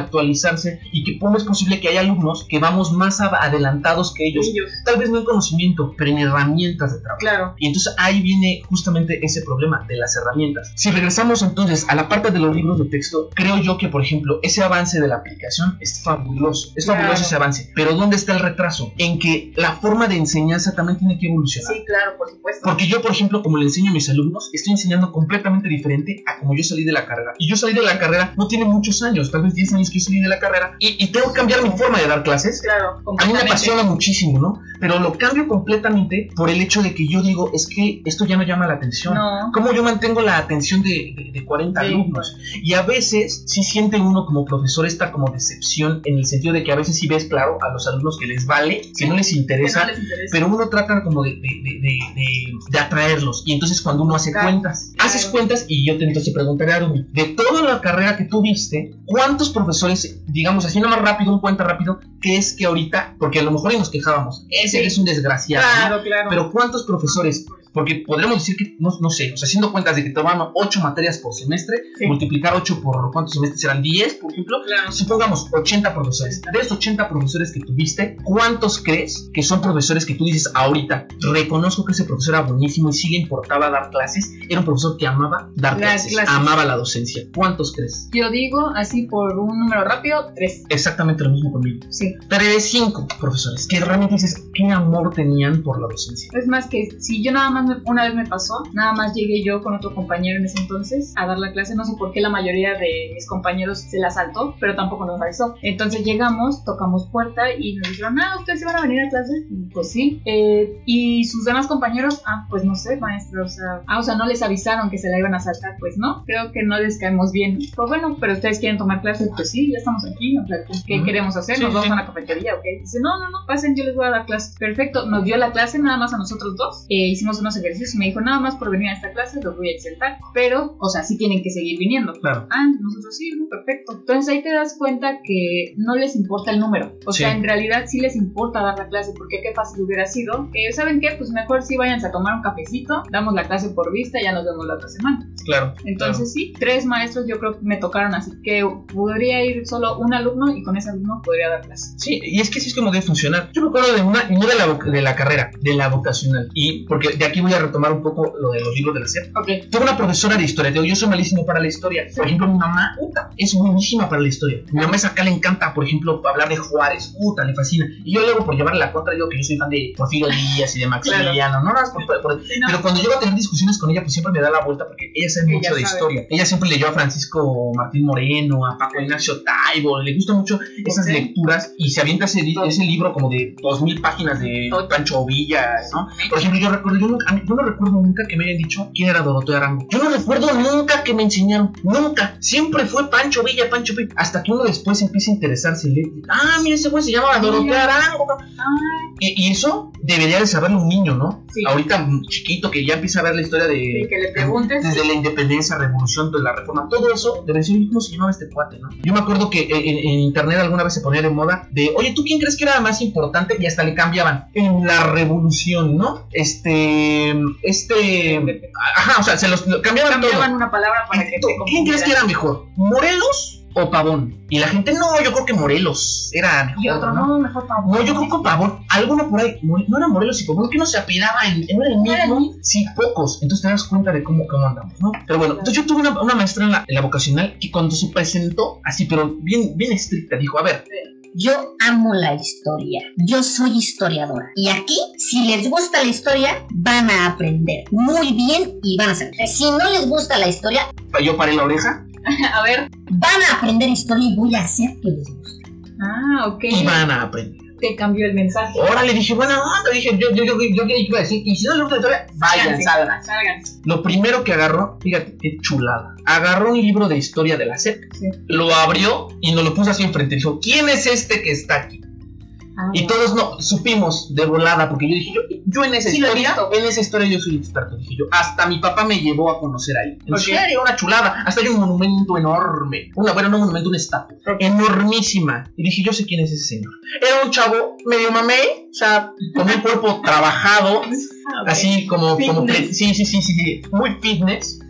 y que cómo es posible que haya alumnos que vamos más adelantados que ellos, tal vez no en conocimiento, pero en herramientas de trabajo. Claro. Y entonces ahí viene justamente ese problema de las herramientas. Si regresamos entonces a la parte de los libros de texto, creo yo que, por ejemplo, ese avance de la aplicación es fabuloso, es fabuloso ese avance, pero ¿dónde está el retraso? En que la forma de enseñanza también tiene que evolucionar. Sí, claro, por supuesto. Porque yo, por ejemplo, como le enseño a mis alumnos, estoy enseñando completamente diferente a como yo salí de la carrera. Y yo salí de la carrera no tiene muchos años, tal vez 10 años que yo salí de la carrera, y, y tengo que cambiar mi forma de dar clases. Claro, a mí me apasiona muchísimo, ¿no? Pero lo cambio completamente por el hecho de que yo digo, es que esto ya no llama la atención. No. ¿Cómo yo mantengo la atención de, de, 40 alumnos? Y a veces sí siente uno como profesor esta como decepción en el sentido de que a veces sí ves claro a los alumnos que les vale, que no les interesa, pero uno trata como de, de, atraerlos. Y entonces cuando uno hace cuentas, haces cuentas y yo te entonces preguntaré a Arumi, de toda la carrera que tú viste, ¿cuántos profesores, digamos así, más rápido, un cuenta rápido, que es que ahorita, porque a lo mejor nos quejábamos, ese es un desgraciado. Claro, claro. Pero ¿cuántos profesores porque podremos decir que, no, no sé, o sea, haciendo cuentas de que toman 8 materias por semestre, multiplicar 8 por cuántos semestres serán 10, por ejemplo, supongamos 80 profesores. De esos 80 profesores que tuviste, ¿cuántos crees que son profesores que tú dices ahorita, reconozco que ese profesor era buenísimo y sigue importaba dar clases? Era un profesor que amaba dar clases, amaba la docencia. ¿Cuántos crees? Yo digo, así por un número rápido, 3. Exactamente lo mismo conmigo. Sí. 3, 5 profesores que realmente dices, qué amor tenían por la docencia. Es más que si yo nada más una vez me pasó, nada más llegué yo con otro compañero en ese entonces a dar la clase, no sé por qué la mayoría de mis compañeros se la saltó, pero tampoco nos avisó. Entonces llegamos, tocamos puerta y nos dijeron, ah, ¿ustedes se van a venir a clase? pues sí. Eh, y sus demás compañeros, ah, pues no sé, maestro, o sea, ah, o sea, no les avisaron que se la iban a saltar, pues no, creo que no les caemos bien. Pues bueno, pero ustedes quieren tomar clase, pues sí, ya estamos aquí, o sea, ¿qué queremos hacer? ¿Nos vamos a la cafetería? Ok. Dice, no, no, no, pasen, yo les voy a dar clase. Perfecto, nos dio la clase nada más a nosotros dos. Eh, hicimos unos ejercicios y me dijo, nada más por venir a esta clase los voy a exentar. Pero, o sea, sí tienen que seguir viniendo. Claro. Ah, nosotros sí, perfecto. Entonces ahí te das cuenta que no les importa el número. O sea, en realidad sí les importa dar la clase porque qué fácil hubiera sido. Que, ¿saben qué? Pues mejor sí váyanse a tomar un cafecito, damos la clase por vista y ya nos vemos la otra semana. Claro. Entonces sí, tres maestros yo creo que me tocaron así que podría ir solo un alumno y con ese alumno podría dar clase. Sí, y es que así es como debe funcionar. Yo me acuerdo de una, no de la, de la carrera, de la vocacional. Y porque de aquí voy a retomar un poco lo de los libros de la SEP. Okay. Tengo una profesora de historia, yo soy malísimo para la historia. Por ejemplo, mi mamá puta, es buenísima para la historia. Mi mamá es acá le encanta, por ejemplo, hablar de Juárez, puta, le fascina. Y yo luego por llevarle la contra digo que yo soy fan de Porfirio Díaz y de Maximiliano, no, no, por, pero cuando llego a tener discusiones con ella, pues siempre me da la vuelta porque ella sabe mucho de historia. Ella siempre leyó a Francisco Martín Moreno, a Paco Ignacio Taibo, le gusta mucho esas lecturas y se avienta ese, ese libro como de dos mil páginas de Pancho Villa, ¿no? Por ejemplo, yo recuerdo, yo yo no recuerdo nunca que me hayan dicho quién era Doroteo Arango. Yo no recuerdo nunca que me enseñaron, nunca. Siempre fue Pancho Villa, Pancho Villa. Hasta que uno después empieza a interesarse y le ah, mira, ese güey se llama Doroteo Arango. Y, y, eso debería de saberlo un niño, ¿no? Sí. Ahorita chiquito que ya empieza a ver la historia de... que le preguntes. Desde la independencia, revolución, de la reforma, todo eso, debe decir, ¿cómo se llamaba este cuate, no? Yo me acuerdo que en, en, internet alguna vez se ponía de moda de, oye, ¿tú quién crees que era más importante? Y hasta le cambiaban. En la revolución, ¿no? Este... Este... Ajá, o sea, se los cambiaban, cambiaban una palabra para que ¿Quién crees que era mejor? ¿Morelos o Pavón? Y la gente, no, yo creo que Morelos era mejor. Y otro, no, mejor Pavón. No, yo creo que Pavón. Alguno por ahí, no era Morelos y Pavón, que no se apelaba en, en el mismo. Sí, pocos. Entonces te das cuenta de cómo, cómo andamos, ¿no? Pero bueno, entonces yo tuve una, una maestra en la, en la, vocacional que cuando se presentó, así, pero bien, bien estricta, dijo, a ver. Yo amo la historia. Yo soy historiadora. Y aquí, si les gusta la historia, van a aprender muy bien y van a saber. Si no les gusta la historia... Yo paré la oreja. [LAUGHS] a ver. Van a aprender historia y voy a hacer que les guste. Ah, ok. Y van a aprender. Te cambió el mensaje. Ahora le dije, bueno, no, le dije, yo, yo, yo, yo, yo, iba a decir, y si no les gusta la historia, vayan, salgan. salgan. Lo primero que agarró, fíjate, qué chulada. Agarró un libro de historia de la SEP, lo abrió y nos lo puso así enfrente. Dijo, ¿quién es este que está aquí? Ah, Y todos no supimos de volada, porque yo dije, yo, yo en esa Sí, historia, en esa historia yo soy experto, dije yo. Hasta mi papá me llevó a conocer ahí. En Ok. serio, una chulada. Hasta hay un monumento enorme. Una, bueno, no un monumento, una estatua. Enormísima. Y dije, yo sé quién es ese señor. Era un chavo medio mamey, o sea, con un cuerpo trabajado. [LAUGHS] así como, como sí, sí, sí, sí, muy fitness,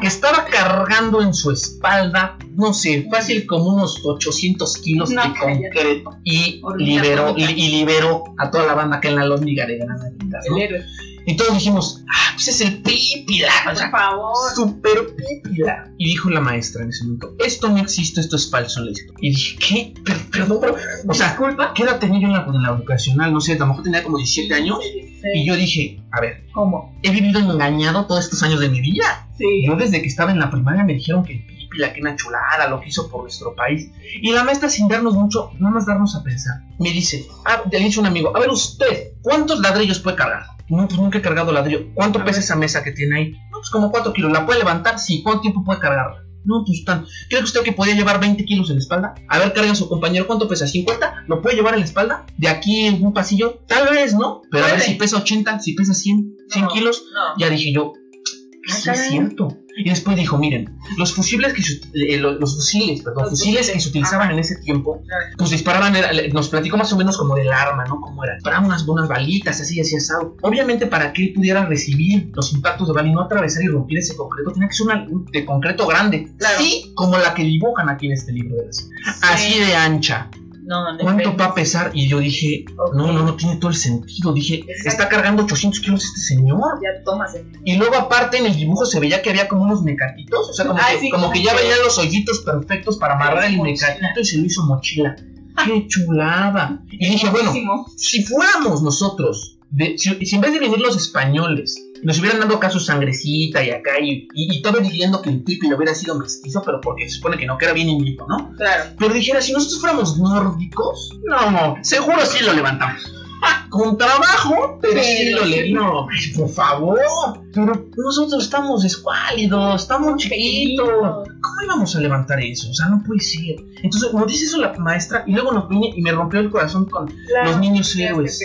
que estaba cargando en su espalda, no sé, fácil como unos 800 kilos de concreto y liberó, y, liberó a toda la banda que en la lóndiga de Granaditas, ¿no? El héroe. Y todos dijimos, ah, pues es el pípila, Por favor. super pípila. Y dijo la maestra en ese momento, esto no existe, esto es falso historia. Y dije, ¿qué? Per- perdón, pero, o sea, Disculpa. ¿qué edad tenía yo en la, en la vocacional? No sé, a lo mejor tenía como 17 años. Y yo dije, a ver, ¿Cómo? he vivido engañado todos estos años de mi vida. Sí. Yo desde que estaba en la primaria me dijeron que el Pipi, la que una chulada, lo que hizo por nuestro país. Y la maestra, sin darnos mucho, nada más darnos a pensar, me dice, ah, le dice un amigo, a ver usted, ¿cuántos ladrillos puede cargar? No, pues nunca he cargado ladrillo. ¿Cuánto A pesa ver. esa mesa que tiene ahí? No, pues como 4 kilos. ¿La puede levantar? Sí. ¿Cuánto tiempo puede cargarla? No, pues tan. ¿Cree usted que podía llevar 20 kilos en la espalda? A ver, carga a su compañero. ¿Cuánto pesa? ¿50? ¿Lo puede llevar en la espalda? ¿De aquí en un pasillo? Tal vez, ¿no? Pero a ver si pesa 80, si pesa 100, 100 No, kilos. No. Ya dije yo, sí es cierto. Y después dijo, miren, los fusibles que se, eh, lo- los fusiles, perdón, Los fusiles fusiles. que se utilizaban en ese tiempo, Claro. pues disparaban, era- nos platicó más o menos como del arma, ¿no? Cómo era. Disparaban unas buenas balitas, así, así asado. Obviamente para que él pudiera recibir los impactos de bala y no atravesar y romper ese concreto, tenía que ser una de concreto grande. Claro. Sí, como la que dibujan aquí en este libro de las- Así de ancha. No, no. ¿Cuánto va a pesar? Y yo dije, no, no, no tiene todo el sentido. Dije, Exacto. está cargando 800 kilos este señor. Ya tomas el. Y luego aparte en el dibujo se veía que había como unos mecatitos, o sea, como, Ay, que, sí, como que ya que- venían los hoyitos perfectos para amarrar el Mochila. mecatito y se lo hizo mochila. ¡Qué chulada! Y dije, bueno, si fuéramos nosotros, de- si, si en vez de venir los españoles, nos hubieran dado acá su sangrecita y acá, y, y, y todo diciendo que el Pipi lo hubiera sido mestizo, pero porque se supone que no, que era bien indito, ¿no? Claro. Pero dijera, si nosotros fuéramos nórdicos, no, seguro sí lo levantamos. Con trabajo, pero, Pero sí. No, por favor. Pero nosotros estamos escuálidos, estamos chiquitos. ¿Cómo íbamos a levantar eso? O sea, no puede ser. Entonces, nos dice eso la maestra y luego nos viene y me rompió el corazón con Claro. los niños héroes.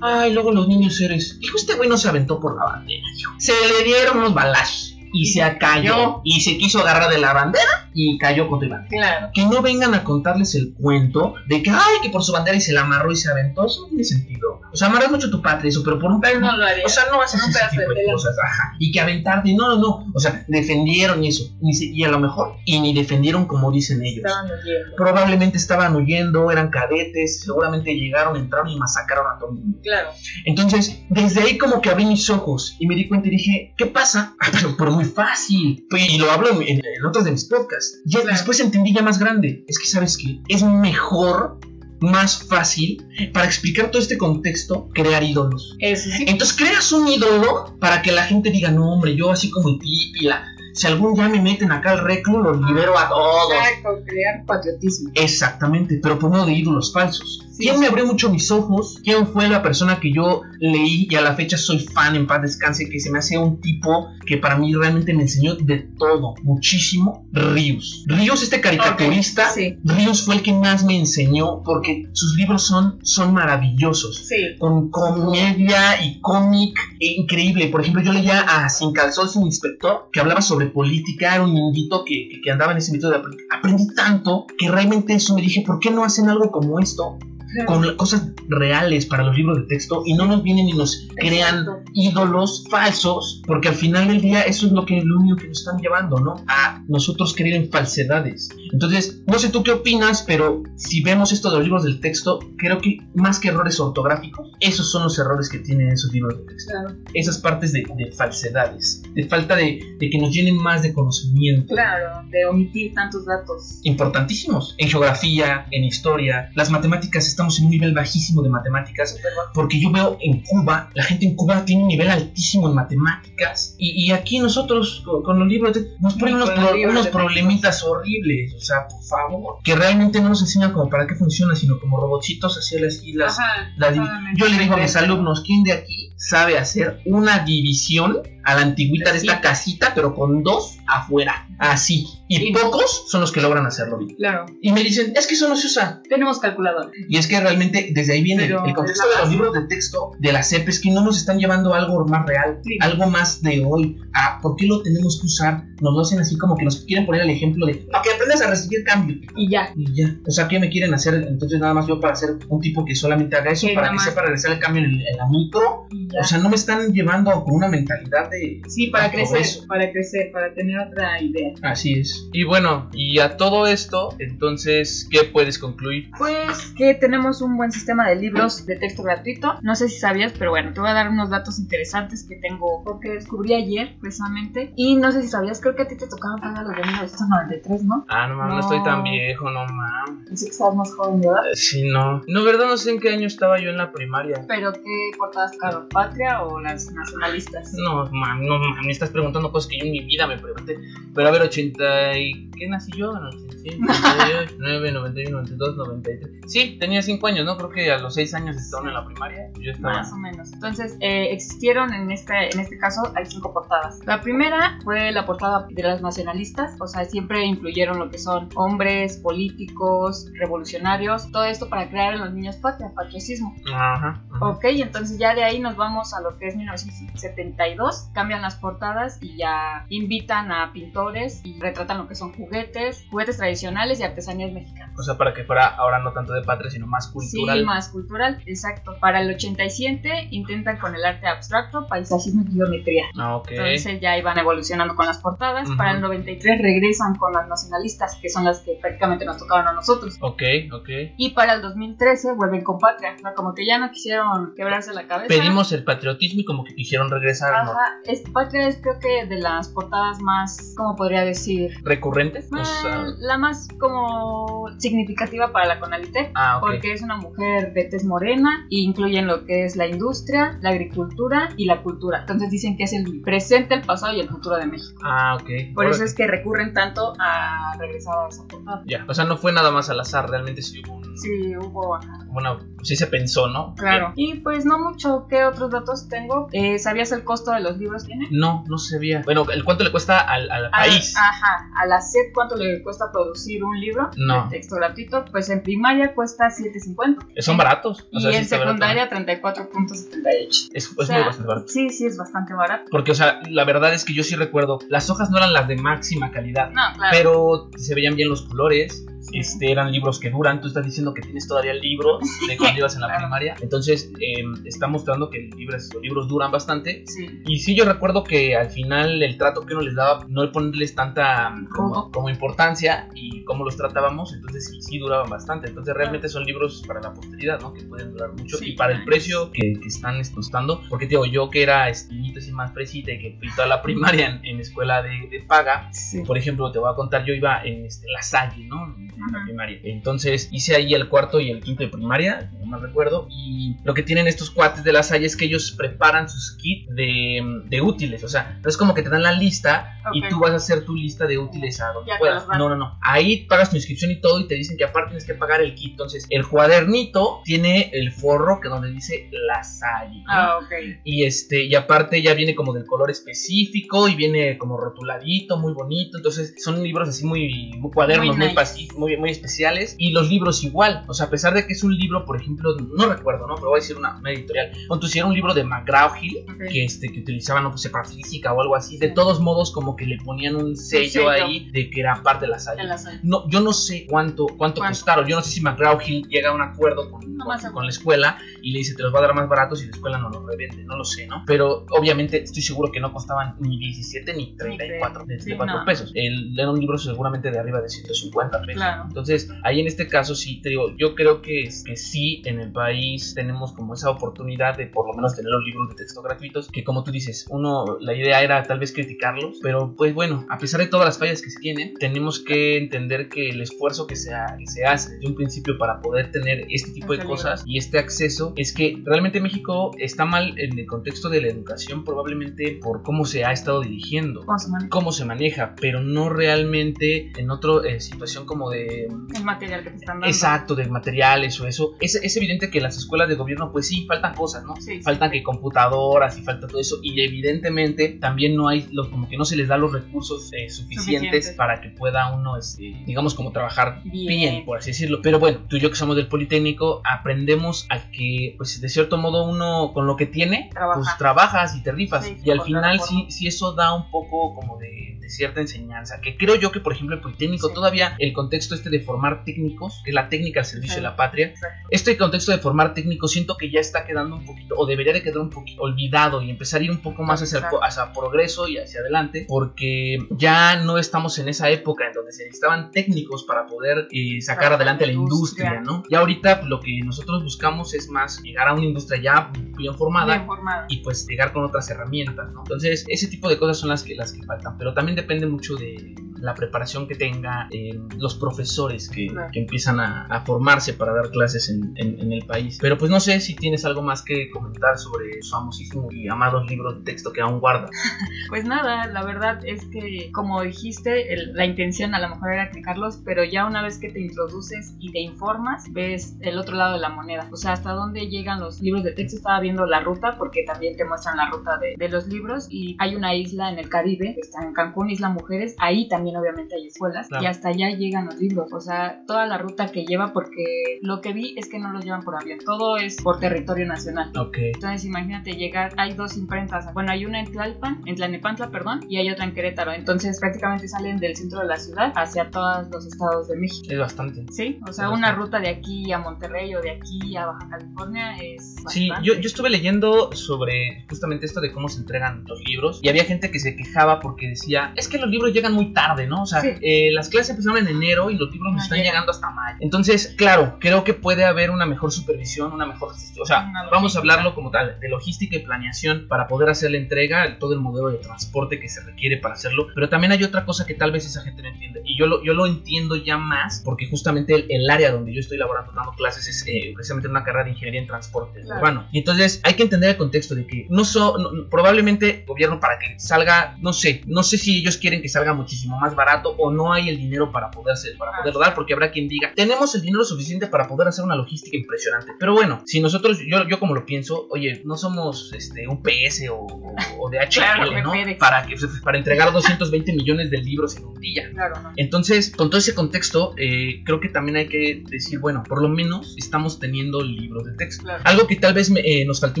Ay, luego los niños héroes. Dijo, este güey no se aventó por la bandera. Se le dieron unos balazos y se cayó y se quiso agarrar de la bandera y cayó el bandera. Claro. Que no vengan a contarles el cuento de que, ay, que por su bandera y se la amarró y se aventó. Eso no tiene sentido. O sea, amarras mucho tu patria, eso, pero por un Pero no lo haría. O sea, no haces Con un ese pedazo tipo de cosas. Ajá. Y que aventarte, no, no, no. O sea, defendieron y eso. Y a lo mejor, y ni defendieron como dicen ellos. Estaban huyendo. Probablemente estaban huyendo, eran cadetes, seguramente llegaron, entraron y masacraron a todo el mundo. Claro. Entonces, desde ahí como que abrí mis ojos y me di cuenta y dije, ¿qué pasa? [LAUGHS] Ah, pero, pero muy fácil. Y lo hablo en, en- en otros de mis podcasts. Claro. después entendí ya más grande. Es que, ¿sabes qué? Es mejor, más fácil, para explicar todo este contexto, crear ídolos. Eso sí. Entonces creas un ídolo para que la gente diga, no, hombre, yo así como el Pipila. Si algún día me meten acá al reclu, los libero a todos. Exacto, crear patriotismo. Exactamente, pero por medio de ídolos falsos. ¿Quién me abrió mucho mis ojos? ¿Quién fue la persona que yo leí y a la fecha soy fan en paz descanse? Que se me hace un tipo que para mí realmente me enseñó de todo, muchísimo. Rius. Rius, este caricaturista, Sí. Rius fue el que más me enseñó porque sus libros son, son maravillosos Sí. con comedia y cómic increíble. Por ejemplo, yo leía a Sin Calzón, Sin Inspector, que hablaba sobre política, era un niñito que, que- que andaba en ese método de. Aprendí tanto que realmente eso me dije, ¿por qué no hacen algo como esto? Con cosas reales para los libros de texto y no nos vienen y nos crean Exacto. ídolos falsos, porque al final del día eso es lo que lo único que nos están llevando, ¿no? A nosotros creer en falsedades. Entonces, no sé tú qué opinas, pero si vemos esto de los libros del texto, creo que más que errores ortográficos, esos son los errores que tienen esos libros de texto. Claro. Esas partes de, de falsedades, de falta de, de que nos llenen más de conocimiento. Claro, de omitir tantos datos. Importantísimos en geografía, en historia. Las matemáticas, estamos en un nivel bajísimo de matemáticas porque yo veo en Cuba, la gente en Cuba tiene un nivel altísimo en matemáticas y, y aquí nosotros con, con los libros de- nos ponen unos, pro- unos problemitas horribles, o sea, por favor, que realmente no nos enseñan como para qué funciona, sino como robotcitos así las islas. Ajá, La yo le digo a mis alumnos, ¿quién de aquí sabe hacer una división a la antigüita de esta casita, pero con dos afuera? Así. Y Sí. pocos son los que logran hacerlo bien. Claro, Y me dicen, es que eso no se usa. tenemos calculador. Y es que realmente desde ahí viene Pero el contexto de los libros de texto de la CEP es que no nos están llevando a algo más real, Sí. algo más de hoy. A por qué lo tenemos que usar. Nos lo hacen así como que nos quieren poner el ejemplo de para que aprendas a recibir cambio. Y ya. Y ya. O sea, ¿qué me quieren hacer? Entonces, nada más yo para ser un tipo que solamente haga eso, para que más. sepa regresar el cambio en, el- en la micro. O sea, no me están llevando con una mentalidad de. sí, para Ah, crecer, para crecer, para tener otra idea. Así es. Y bueno, y a todo esto, entonces, ¿qué puedes concluir? Pues que tenemos un buen sistema de libros de texto gratuito. No sé si sabías, pero bueno, te voy a dar unos datos interesantes que tengo, porque descubrí ayer precisamente. Y no sé si sabías, creo que a ti te tocaban pagar los de 1993, ¿no? Ah, no mames, no No. estoy tan viejo, no mames. Pensé que estabas más joven, ¿verdad? Sí, no. No, verdad, no sé en qué año estaba yo en la primaria. Pero ¿qué portadas tocaron? ¿Patria o las nacionalistas? No, no, man, me estás preguntando cosas que yo en mi vida me pregunté. Pero a ver, 80 y... ¿Qué nací yo? 87, 98, 9, 91, 92, 93. Sí, tenía 5 años, ¿no? Creo que a los 6 años estaban en la primaria. Yo estaba... Más o menos. Entonces, eh, existieron en este, en este caso, hay cinco portadas. La primera fue la portada de las nacionalistas, o sea, siempre incluyeron lo que son hombres, políticos, revolucionarios, todo esto para crear en los niños patria, patriotismo. Ajá. ajá. Ok, entonces ya de ahí nos vamos a lo que es 1972, cambian las portadas y ya invitan a pintores y retratan lo que son juguetes, juguetes tradicionales y artesanías mexicanas. O sea, para que fuera ahora no tanto de patria, sino más cultural. Sí, más cultural, exacto. Para el 87 intentan con el arte abstracto, paisajismo y geometría. Ah, ok. Entonces ya iban evolucionando con las portadas. Ujú. Para el 93 regresan con las nacionalistas, que son las que prácticamente nos tocaban a nosotros. Ok, ok. Y para el 2013 vuelven con Patria. O sea, como que ya no quisieron quebrarse la cabeza. Pedimos el patriotismo y como que quisieron regresar, ¿no? Es, Patria es creo que de las portadas más, ¿cómo podría decir? ¿Recurrentes? O sea... La más como significativa para la Conalite. Ah, ok. Porque es una mujer de tez morena y incluyen lo que es la industria, la agricultura y la cultura. Entonces dicen que es el presente, el pasado y el futuro de México. Ah, ok. Por eso es que recurren tanto a regresar a esa portada. Ya, o sea, no fue nada más al azar, realmente sí hubo un... Sí, hubo. Bueno, sí se pensó, ¿no? Claro. Y pues no mucho. ¿Qué otros datos tengo? Eh, ¿Sabías el costo de los libros que tiene? No, no se veía. Bueno, ¿el cuánto le cuesta al, al A- país? Ajá. A la SED, ¿cuánto le cuesta producir un libro No. de texto gratuito? Pues en primaria cuesta 7.50. Son baratos. O Y sí en secundaria 34.78. Es, es O sea, muy bastante barato. Sí, sí, es bastante barato. Porque, o sea, la verdad es que yo sí recuerdo, las hojas no eran las de máxima calidad, No, claro. pero se veían bien los colores, Sí. este, eran libros que duran, tú estás diciendo que tienes todavía libros [LAUGHS] de cuando ibas en la Claro. primaria, entonces eh, está mostrando que libros, los libros duran bastante. Sí. Y sí, yo recuerdo que al final el trato que uno les daba, no ponerles tanta como, Codo. como importancia y cómo los tratábamos, entonces sí, sí duraban bastante. Entonces realmente son libros para la posteridad, ¿no? Que pueden durar mucho. Sí, y para el precio que, que están costando, porque digo, yo que era niñito así más fresita y que fui toda la [LAUGHS] primaria en, en escuela de, de paga, Sí. por ejemplo, te voy a contar, yo iba en este, la Salle, ¿no? En la primaria. Entonces hice ahí el cuarto y el quinto de primaria, no mal recuerdo. Y lo que tienen estos cuates de la Salle es que ellos preparan sus kits de, de útiles. O sea, no es como que te dan la lista y tú vas a hacer tu lista de útiles a donde Ya puedas. No, no, no. Ahí pagas tu inscripción y todo y te dicen que aparte tienes que pagar el kit. Entonces, el cuadernito tiene el forro que donde dice la. ¿no? Ah, ok. Y este, y aparte ya viene como del color específico y viene como rotuladito, muy bonito. Entonces son libros así muy, muy cuadernos, Muy nice. muy, muy especiales. Y los libros igual. O sea, a pesar de que es un libro, por ejemplo, no recuerdo, ¿no? Pero voy a decir una, una editorial. Cuando era un libro de McGraw-Hill, Ok. que, este, que utilizaban, no sé, para física o algo así. De todos modos, como que le ponían un sello, sello. ahí de que era parte de la saga. No, yo no sé cuánto, cuánto, ¿Cuánto? costaron. Yo no sé si McGraw-Hill llega a un acuerdo con, No con- la escuela y le dice te los va a dar más baratos y la escuela no los revende. No lo sé, ¿no? Pero obviamente estoy seguro que no costaban ni 17 ni 34, Sí, 34 no. pesos. El, era un libro seguramente de arriba de 150 pesos. Claro. Entonces, ahí en este caso sí te digo, yo creo que, que sí en el país tenemos como esa oportunidad de por lo menos tener los libros de texto gratuitos, que como tú dices, uno, la idea era tal vez criticarlos, pero pues bueno, a pesar de todas las fallas que se tienen, tenemos que entender que el esfuerzo que se, ha- que se hace desde un principio para poder tener este tipo de cosas y este acceso es que realmente México está mal en el contexto de la educación probablemente por cómo se ha estado dirigiendo ¿Cómo se maneja cómo se maneja, pero no realmente en otra situación como de el material que te están dando? exacto de materiales o eso. Es, es evidente que las escuelas de gobierno, pues sí, faltan cosas, ¿no? Sí, sí. Faltan que computadoras y falta todo eso. Y evidentemente también no hay, lo- como que no se les da los recursos eh, suficientes, para que pueda uno, este, digamos, como trabajar Bien. bien, por así decirlo. Pero bueno, tú y yo que somos del Politécnico, aprendemos a que, pues de cierto modo, uno con lo que tiene, Trabaja. pues trabajas y te rifas. Sí, y al final sí, sí eso da un poco como de, de cierta enseñanza. Que creo yo que, por ejemplo, el Politécnico Sí. todavía el contexto este de formar técnicos, que es la técnica al servicio Sí. de la patria, Exacto. este contexto de formar técnicos siento que ya está quedando un poquito, o debería de quedar un poquito olvidado y empezar a ir un poco más hacia progreso y hacia adelante, porque ya no estamos en esa época en donde se necesitaban técnicos para poder eh, sacar adelante la la industria, industria. ¿no? Y ahorita lo que nosotros buscamos es más llegar a una industria ya bien formada Bien formada. y pues llegar con otras herramientas, ¿no? Entonces, ese tipo de cosas son las que, las que faltan, pero también depende mucho de la preparación que tenga eh, los profesores que, Claro. que empiezan a, a formarse para dar clases en, en- en el país. Pero pues no sé si tienes algo más que comentar sobre los famosísimos y amados libros de texto que aún guardas. [LAUGHS] Pues nada, la verdad es que, como dijiste, el- la intención a lo mejor era clicarlos, pero ya una vez que te introduces y te informas, ves el otro lado de la moneda. O sea, hasta dónde llegan los libros de texto. Estaba viendo la ruta, porque también te muestran la ruta de, de los libros. Y hay una isla en el Caribe, que está en Cancún, Isla Mujeres. Ahí también, obviamente, hay escuelas. Claro. Y hasta allá llegan los libros. O sea, toda la ruta que lleva, porque lo que vi es que no los llevan por avión. Todo es por territorio nacional. Ok. Entonces imagínate llegar, hay dos imprentas, bueno hay una en Tlalpan, en Tlalnepantla, perdón, y hay otra en Querétaro, entonces prácticamente salen del centro de la ciudad hacia todos los estados de México. Es bastante. Sí, o sea, Es una bastante. ruta de aquí a Monterrey o de aquí a Baja California es Sí, bastante. yo, yo estuve leyendo sobre justamente esto de cómo se entregan los libros y había gente que se quejaba porque decía, es que los libros llegan muy tarde, ¿no? O sea, Sí. eh, las clases empezaron en enero y los libros nos No están llegan. llegando hasta mayo. Entonces, claro, creo que puede haber una mejor supervisión, una mejor. O sea, Una vamos a hablarlo como tal, de logística y planeación para poder hacer la entrega, todo el modelo de transporte que se requiere para hacerlo. Pero también hay otra cosa que tal vez esa gente no entiende. Y yo lo, yo lo entiendo ya más porque justamente el, el área donde yo estoy laborando, dando clases, es eh, precisamente una carrera de ingeniería en transporte Claro. urbano. Y entonces hay que entender el contexto de que no so, no- probablemente gobierno para que salga, no sé, no sé si ellos quieren que salga muchísimo más barato o no hay el dinero para poder hacer, para Ah, poderlo dar, porque habrá quien diga, tenemos el dinero suficiente para poder hacer una logística impresionante. Pero bueno, si nosotros, yo, yo como lo pienso, oye, no somos este un PS o, o, o DHL, Claro, ¿no? Para que para entregar 220 millones de libros en un día. Claro, ¿no? Entonces, con todo ese contexto, eh, creo que también hay que decir, bueno, por lo menos estamos teniendo libros de texto. Claro. Algo que tal vez me- eh, nos faltó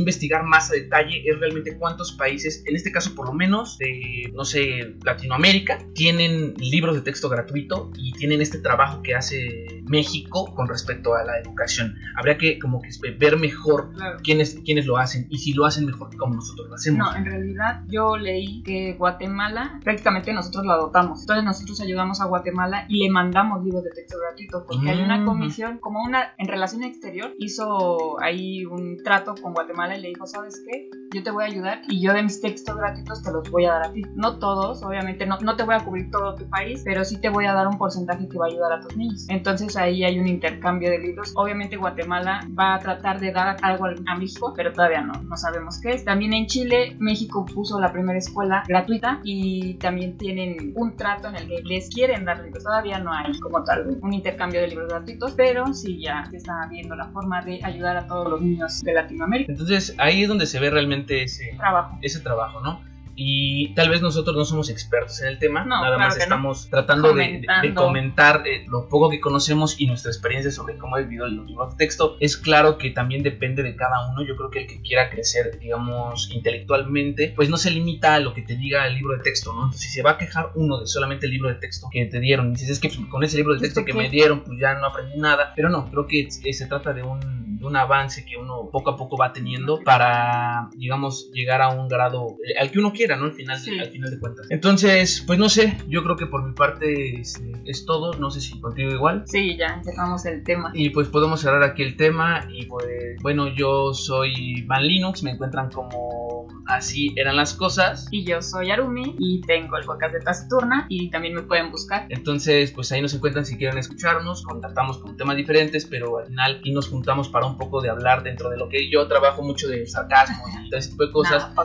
investigar más a detalle es realmente cuántos países, en este caso por lo menos de, no sé, Latinoamérica, tienen libros de texto gratuito y tienen este trabajo que hace México con respecto a la educación. Habría que como que ver mejor Claro. quiénes, quiénes lo hacen y si lo hacen mejor que como nosotros lo hacemos. No, en realidad yo leí que Guatemala prácticamente nosotros lo adoptamos. Entonces nosotros ayudamos a Guatemala y le mandamos libros de texto gratuito porque hay una Mm. comisión, como una en relación exterior, hizo ahí un trato con Guatemala y le dijo, ¿sabes qué? Yo te voy a ayudar y yo de mis textos gratuitos te los voy a dar a ti. No todos, obviamente no, no te voy a cubrir todo tu país, pero sí te voy a dar un porcentaje que va a ayudar a tus niños. Entonces ahí hay un intercambio de libros. Obviamente Guatemala va a tratar de dar algo al- a México, pero todavía no, no sabemos qué es. También en Chile, México puso la primera escuela gratuita y también tienen un trato en el que les quieren dar libros. Todavía no hay como tal un intercambio de libros gratuitos, pero sí ya se está viendo la forma de ayudar a todos los niños de Latinoamérica. Entonces ahí es donde se ve realmente ese, Trabajo. ese trabajo, ¿no? Y tal vez nosotros no somos expertos en el tema, No, nada claro más que no. estamos tratando de, de- comentar eh, lo poco que conocemos y nuestra experiencia sobre cómo he vivido los libros de texto. Es claro que también depende de cada uno. Yo creo que el que quiera crecer, digamos, intelectualmente, pues no se limita a lo que te diga el libro de texto, ¿no? Entonces, si se va a quejar uno de solamente el libro de texto que te dieron, y dices, es que con ese libro de ¿Esto texto que me dieron, pues ya no aprendí nada. Pero no, creo que se trata de un, de un avance que uno poco a poco va teniendo para, digamos, llegar a un grado eh, al que uno quiera, ¿no? Al final, Sí. al final de cuentas. Entonces, pues no sé, yo creo que por mi parte este, es todo, no sé si contigo igual. Sí, ya empezamos el tema. Y pues podemos cerrar aquí el tema y pues bueno, yo soy Van Linux, me encuentran como así eran las cosas. Y yo soy Arumi y tengo el podcast de Taciturna y también me pueden buscar. Entonces, pues ahí nos encuentran si quieren escucharnos, contactamos con temas diferentes, pero al final y nos juntamos para un poco de hablar dentro de lo que yo trabajo mucho de sarcasmo y todo ese tipo de cosas. [LAUGHS]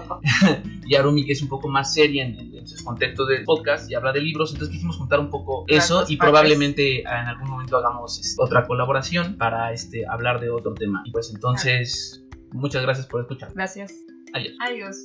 Y Arumi, que es un poco más seria en, en, sus contextos del podcast y habla de libros, entonces quisimos juntar un poco eso y probablemente en algún momento hagamos este, otra colaboración para este, hablar de otro tema. Y pues entonces, muchas gracias por escuchar. Gracias. Adiós. Adiós.